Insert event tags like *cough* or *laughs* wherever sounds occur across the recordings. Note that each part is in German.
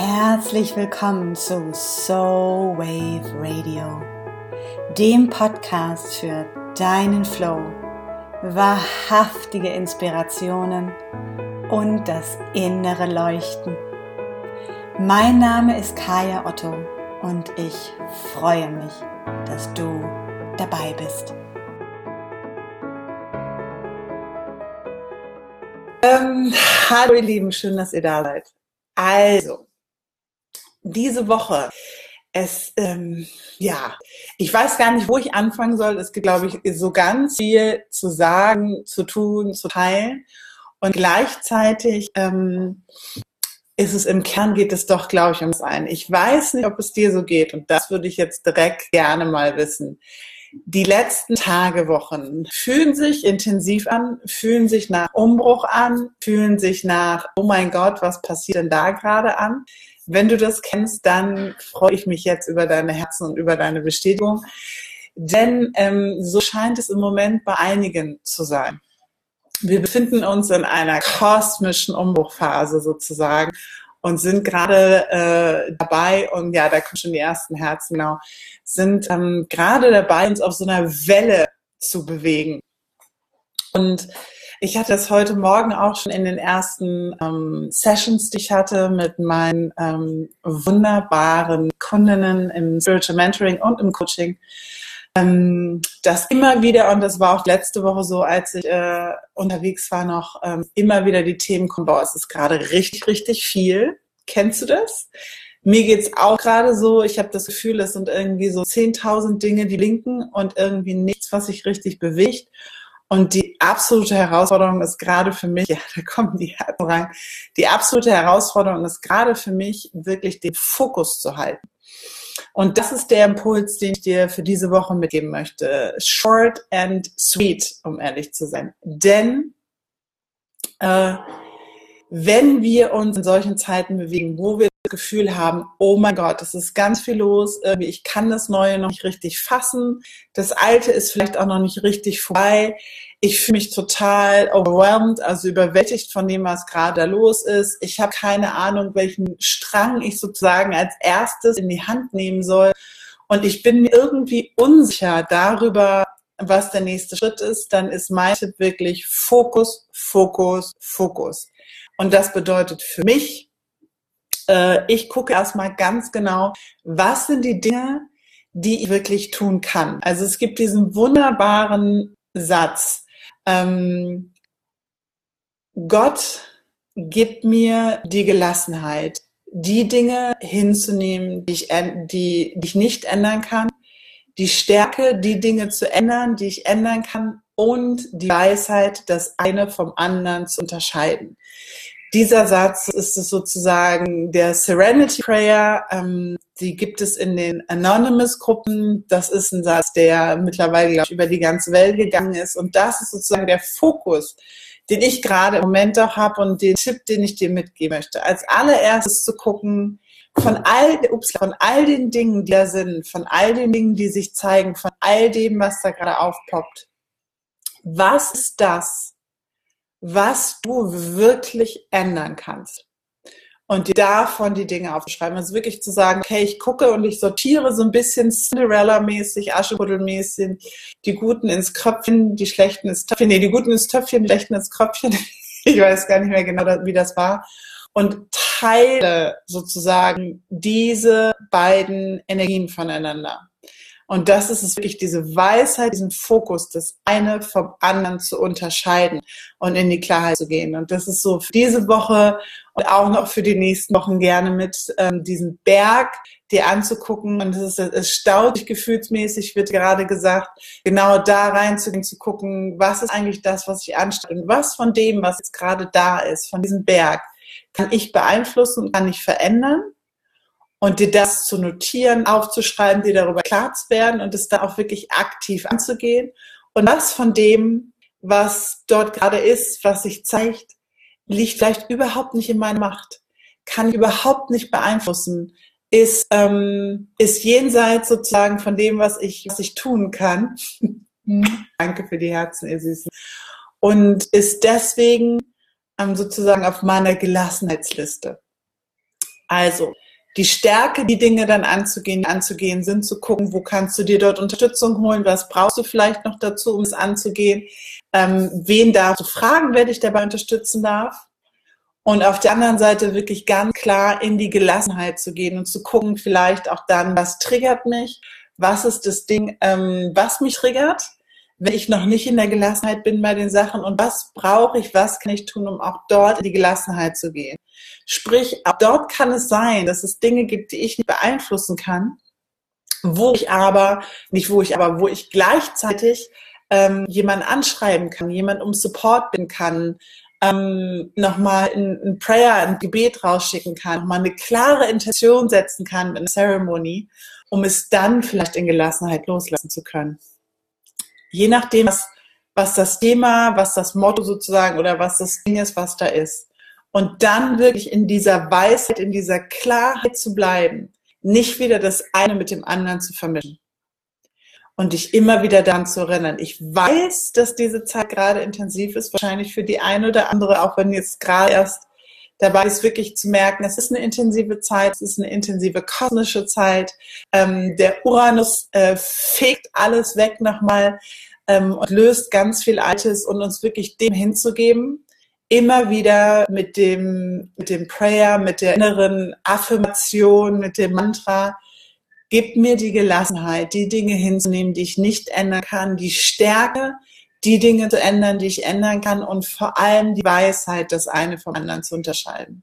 Herzlich willkommen zu Soul Wave Radio, dem Podcast für deinen Flow, wahrhaftige Inspirationen und das innere Leuchten. Mein Name ist Kaya Otto und ich freue mich, dass du dabei bist. Ähm, hallo ihr Lieben, schön, dass ihr da seid. Also, diese Woche. Es, ähm, ja, ich weiß gar nicht, wo ich anfangen soll. Es gibt, glaube ich, so ganz viel zu sagen, zu tun, zu teilen. Und gleichzeitig ähm, ist es im Kern geht es doch, glaube ich, ums ein. Ich weiß nicht, ob es dir so geht. Und das würde ich jetzt direkt gerne mal wissen. Die letzten Tage, Wochen fühlen sich intensiv an, fühlen sich nach Umbruch an, fühlen sich nach, oh mein Gott, was passiert denn da gerade an? Wenn du das kennst, dann freue ich mich jetzt über deine Herzen und über deine Bestätigung. Denn ähm, so scheint es im Moment bei einigen zu sein. Wir befinden uns in einer kosmischen Umbruchphase sozusagen und sind gerade äh, dabei, und ja, da kommen schon die ersten Herzen, genau, sind ähm, gerade dabei, uns auf so einer Welle zu bewegen. Und ich hatte das heute Morgen auch schon in den ersten ähm, Sessions, die ich hatte mit meinen ähm, wunderbaren Kundinnen im Spiritual Mentoring und im Coaching. Ähm, das immer wieder, und das war auch letzte Woche so, als ich äh, unterwegs war, noch ähm, immer wieder die Themen kommen, boah, es ist gerade richtig, richtig viel. Kennst du das? Mir geht's auch gerade so, ich habe das Gefühl, es sind irgendwie so 10.000 Dinge, die linken und irgendwie nichts, was sich richtig bewegt. Und die absolute Herausforderung ist gerade für mich, *laughs* ja, da kommen die Herzen rein, die absolute Herausforderung ist gerade für mich, wirklich den Fokus zu halten. Und das ist der Impuls, den ich dir für diese Woche mitgeben möchte. Short and sweet, um ehrlich zu sein. Denn äh, wenn wir uns in solchen Zeiten bewegen, wo wir Gefühl haben, oh mein Gott, es ist ganz viel los, ich kann das Neue noch nicht richtig fassen, das Alte ist vielleicht auch noch nicht richtig vorbei, ich fühle mich total overwhelmed, also überwältigt von dem, was gerade los ist. Ich habe keine Ahnung, welchen Strang ich sozusagen als erstes in die Hand nehmen soll. Und ich bin irgendwie unsicher darüber, was der nächste Schritt ist. Dann ist mein Tipp wirklich Fokus, Fokus, Fokus. Und das bedeutet für mich, äh, ich gucke erstmal ganz genau, was sind die Dinge, die ich wirklich tun kann. Also es gibt diesen wunderbaren Satz, ähm, Gott gibt mir die Gelassenheit, die Dinge hinzunehmen, die ich, die, die ich nicht ändern kann, die Stärke, die Dinge zu ändern, die ich ändern kann und die Weisheit, das eine vom anderen zu unterscheiden. Dieser Satz ist es sozusagen der Serenity Prayer. Ähm, die gibt es in den Anonymous-Gruppen. Das ist ein Satz, der mittlerweile glaube ich, über die ganze Welt gegangen ist. Und das ist sozusagen der Fokus, den ich gerade im Moment auch habe und den Tipp, den ich dir mitgeben möchte. Als allererstes zu gucken, von all, ups, von all den Dingen, die da sind, von all den Dingen, die sich zeigen, von all dem, was da gerade aufpoppt. Was ist das, was du wirklich ändern kannst. Und dir davon die Dinge aufzuschreiben. Also wirklich zu sagen, okay, ich gucke und ich sortiere so ein bisschen Cinderella-mäßig, Aschenputtel-mäßig, die Guten ins Kröpfchen, die Schlechten ins Töpfchen, nee, die Guten ins Töpfchen, die Schlechten ins Kröpfchen. *laughs* Ich weiß gar nicht mehr genau, wie das war. Und teile sozusagen diese beiden Energien voneinander. Und das ist es wirklich, diese Weisheit, diesen Fokus, das eine vom anderen zu unterscheiden und in die Klarheit zu gehen. Und das ist so für diese Woche und auch noch für die nächsten Wochen gerne mit ähm, diesem Berg dir anzugucken. Und es ist, es staut sich gefühlsmäßig, wird gerade gesagt, genau da reinzugehen, zu gucken, was ist eigentlich das, was ich anstelle und was von dem, was jetzt gerade da ist, von diesem Berg, kann ich beeinflussen und kann ich verändern und dir das zu notieren, aufzuschreiben, dir darüber klar zu werden und es da auch wirklich aktiv anzugehen. Und was von dem, was dort gerade ist, was sich zeigt, liegt vielleicht überhaupt nicht in meiner Macht, kann ich überhaupt nicht beeinflussen, ist, ähm, ist jenseits sozusagen von dem, was ich, was ich tun kann. *laughs* Danke für die Herzen, ihr Süßen. Und ist deswegen ähm, sozusagen auf meiner Gelassenheitsliste. Also, die Stärke, die Dinge dann anzugehen, anzugehen, sind zu gucken, wo kannst du dir dort Unterstützung holen, was brauchst du vielleicht noch dazu, um es anzugehen, ähm, wen darfst du fragen, wer dich dabei unterstützen darf. Und auf der anderen Seite wirklich ganz klar in die Gelassenheit zu gehen und zu gucken, vielleicht auch dann, was triggert mich, was ist das Ding, ähm, was mich triggert wenn ich noch nicht in der Gelassenheit bin bei den Sachen und was brauche ich, was kann ich tun, um auch dort in die Gelassenheit zu gehen. Sprich, auch dort kann es sein, dass es Dinge gibt, die ich nicht beeinflussen kann, wo ich aber, nicht wo ich, aber wo ich gleichzeitig ähm, jemanden anschreiben kann, jemand um Support bitten kann, ähm, nochmal ein, ein Prayer, ein Gebet rausschicken kann, nochmal eine klare Intention setzen kann in der Ceremony, um es dann vielleicht in Gelassenheit loslassen zu können je nachdem, was, was das Thema, was das Motto sozusagen oder was das Ding ist, was da ist. Und dann wirklich in dieser Weisheit, in dieser Klarheit zu bleiben, nicht wieder das eine mit dem anderen zu vermischen. Und dich immer wieder dann zu erinnern. Ich weiß, dass diese Zeit gerade intensiv ist, wahrscheinlich für die eine oder andere, auch wenn jetzt gerade erst dabei ist, wirklich zu merken, es ist eine intensive Zeit, es ist eine intensive kosmische Zeit. Ähm, der Uranus äh, fegt alles weg nochmal ähm, und löst ganz viel Altes und uns wirklich dem hinzugeben, immer wieder mit dem, mit dem Prayer, mit der inneren Affirmation, mit dem Mantra, gib mir die Gelassenheit, die Dinge hinzunehmen, die ich nicht ändern kann, die Stärke, die Dinge zu ändern, die ich ändern kann und vor allem die Weisheit, das eine vom anderen zu unterscheiden.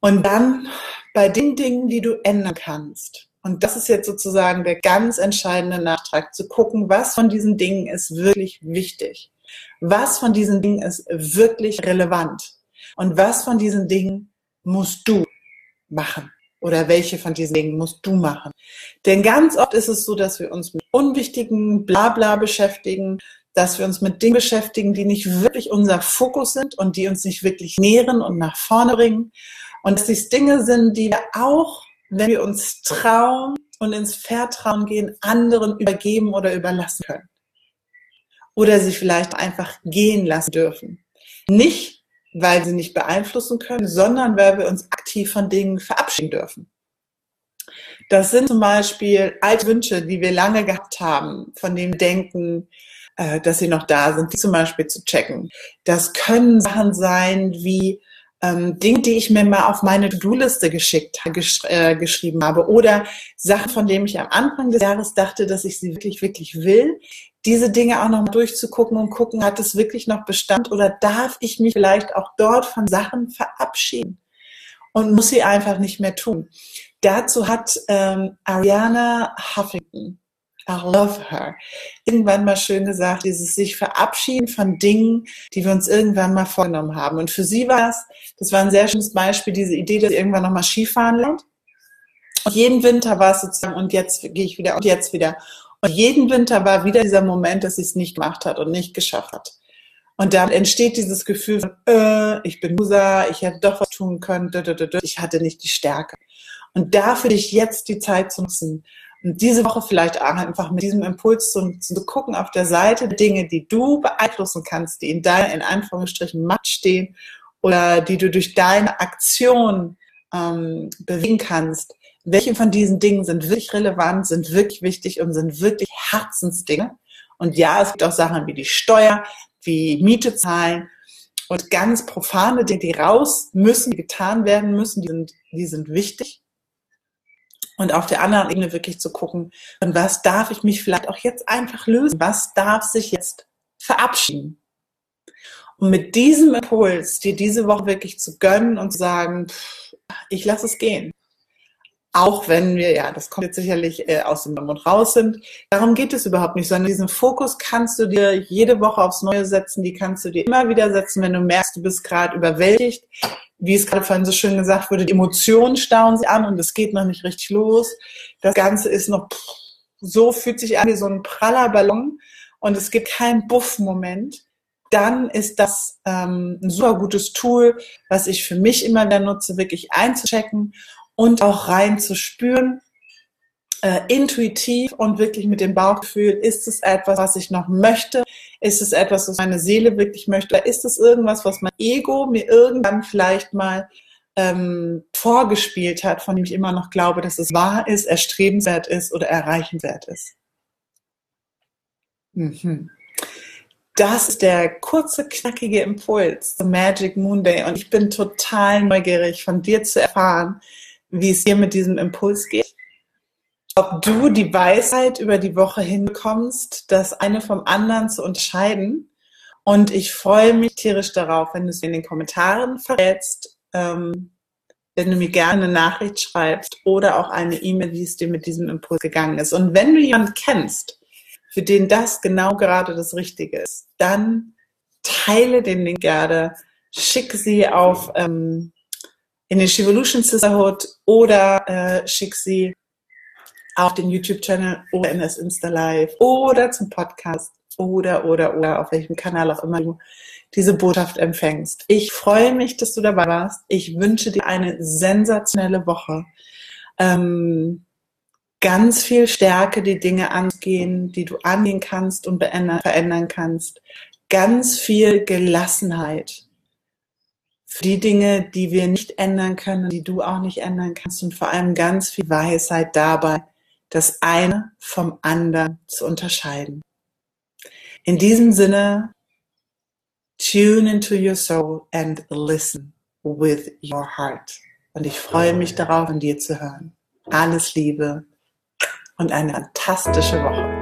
Und dann bei den Dingen, die du ändern kannst. Und das ist jetzt sozusagen der ganz entscheidende Nachtrag, zu gucken, was von diesen Dingen ist wirklich wichtig. Was von diesen Dingen ist wirklich relevant. Und was von diesen Dingen musst du machen oder welche von diesen Dingen musst du machen. Denn ganz oft ist es so, dass wir uns mit unwichtigen Blabla beschäftigen, dass wir uns mit Dingen beschäftigen, die nicht wirklich unser Fokus sind und die uns nicht wirklich nähren und nach vorne bringen. Und dass dies Dinge sind, die wir auch, wenn wir uns trauen und ins Vertrauen gehen, anderen übergeben oder überlassen können. Oder sie vielleicht einfach gehen lassen dürfen. Nicht, weil sie nicht beeinflussen können, sondern weil wir uns aktiv von Dingen verabschieden dürfen. Das sind zum Beispiel alte Wünsche, die wir lange gehabt haben, von dem Denken, äh, dass sie noch da sind, die zum Beispiel zu checken. Das können Sachen sein wie ähm, Dinge, die ich mir mal auf meine To-Do-Liste geschickt, gesch äh, geschrieben habe oder Sachen, von denen ich am Anfang des Jahres dachte, dass ich sie wirklich, wirklich will. Diese Dinge auch noch mal durchzugucken und gucken, hat es wirklich noch Bestand oder darf ich mich vielleicht auch dort von Sachen verabschieden und muss sie einfach nicht mehr tun. Dazu hat ähm, Ariana Huffington I love her. Irgendwann mal schön gesagt, dieses sich verabschieden von Dingen, die wir uns irgendwann mal vorgenommen haben. Und für sie war es, das war ein sehr schönes Beispiel, diese Idee, dass sie irgendwann noch mal Skifahren lernt. Und jeden Winter war es sozusagen, und jetzt gehe ich wieder, und jetzt wieder. Und jeden Winter war wieder dieser Moment, dass sie es nicht gemacht hat und nicht geschafft hat. Und da entsteht dieses Gefühl von, äh, ich bin Loser, ich hätte doch was tun können, ich hatte nicht die Stärke. Und dafür dich jetzt die Zeit zu nutzen, und diese Woche vielleicht einfach mit diesem Impuls zu, zu gucken auf der Seite Dinge, die du beeinflussen kannst, die in deiner, in Anführungsstrichen, Macht stehen oder die du durch deine Aktion ähm, bewegen kannst. Welche von diesen Dingen sind wirklich relevant, sind wirklich wichtig und sind wirklich Herzensdinge? Und ja, es gibt auch Sachen wie die Steuer, wie Miete zahlen und ganz profane Dinge, die raus müssen, die getan werden müssen, die sind, die sind wichtig. Und auf der anderen Ebene wirklich zu gucken, von was darf ich mich vielleicht auch jetzt einfach lösen? Was darf sich jetzt verabschieden? Und mit diesem Impuls, dir diese Woche wirklich zu gönnen und zu sagen, ich lasse es gehen. Auch wenn wir, ja, das kommt jetzt sicherlich äh, aus dem Mund raus sind. Darum geht es überhaupt nicht, sondern diesen Fokus kannst du dir jede Woche aufs Neue setzen, die kannst du dir immer wieder setzen, wenn du merkst, du bist gerade überwältigt, wie es gerade vorhin so schön gesagt wurde, die Emotionen stauen sich an und es geht noch nicht richtig los. Das Ganze ist noch so, fühlt sich an wie so ein praller Ballon und es gibt keinen Buff-Moment. Dann ist das ähm, ein super gutes Tool, was ich für mich immer wieder nutze, wirklich einzuchecken und auch reinzuspüren, äh, intuitiv und wirklich mit dem Bauchgefühl, ist es etwas, was ich noch möchte? Ist es etwas, was meine Seele wirklich möchte? Oder ist es irgendwas, was mein Ego mir irgendwann vielleicht mal ähm, vorgespielt hat, von dem ich immer noch glaube, dass es wahr ist, erstrebenswert ist oder erreichenswert ist. Mhm. Das ist der kurze, knackige Impuls zum Magic Moon Day und ich bin total neugierig von dir zu erfahren, wie es dir mit diesem Impuls geht. Ob du die Weisheit über die Woche hinbekommst, das eine vom anderen zu unterscheiden. Und ich freue mich tierisch darauf, wenn du es in den Kommentaren verrätst, ähm, wenn du mir gerne eine Nachricht schreibst oder auch eine E-Mail, wie es dir mit diesem Impuls gegangen ist. Und wenn du jemanden kennst, für den das genau gerade das Richtige ist, dann teile den Link gerne, schick sie auf ähm, in den Shivolution Sisterhood oder äh, schick sie auf den YouTube-Channel oder in das Insta Live oder zum Podcast oder oder oder auf welchem Kanal auch immer du diese Botschaft empfängst. Ich freue mich, dass du dabei warst. Ich wünsche dir eine sensationelle Woche. Ähm, ganz viel Stärke, die Dinge angehen, die du angehen kannst und verändern kannst. Ganz viel Gelassenheit die Dinge, die wir nicht ändern können, die du auch nicht ändern kannst und vor allem ganz viel Weisheit dabei, das eine vom anderen zu unterscheiden. In diesem Sinne, tune into your soul and listen with your heart. Und ich freue mich darauf, von dir zu hören. Alles Liebe und eine fantastische Woche.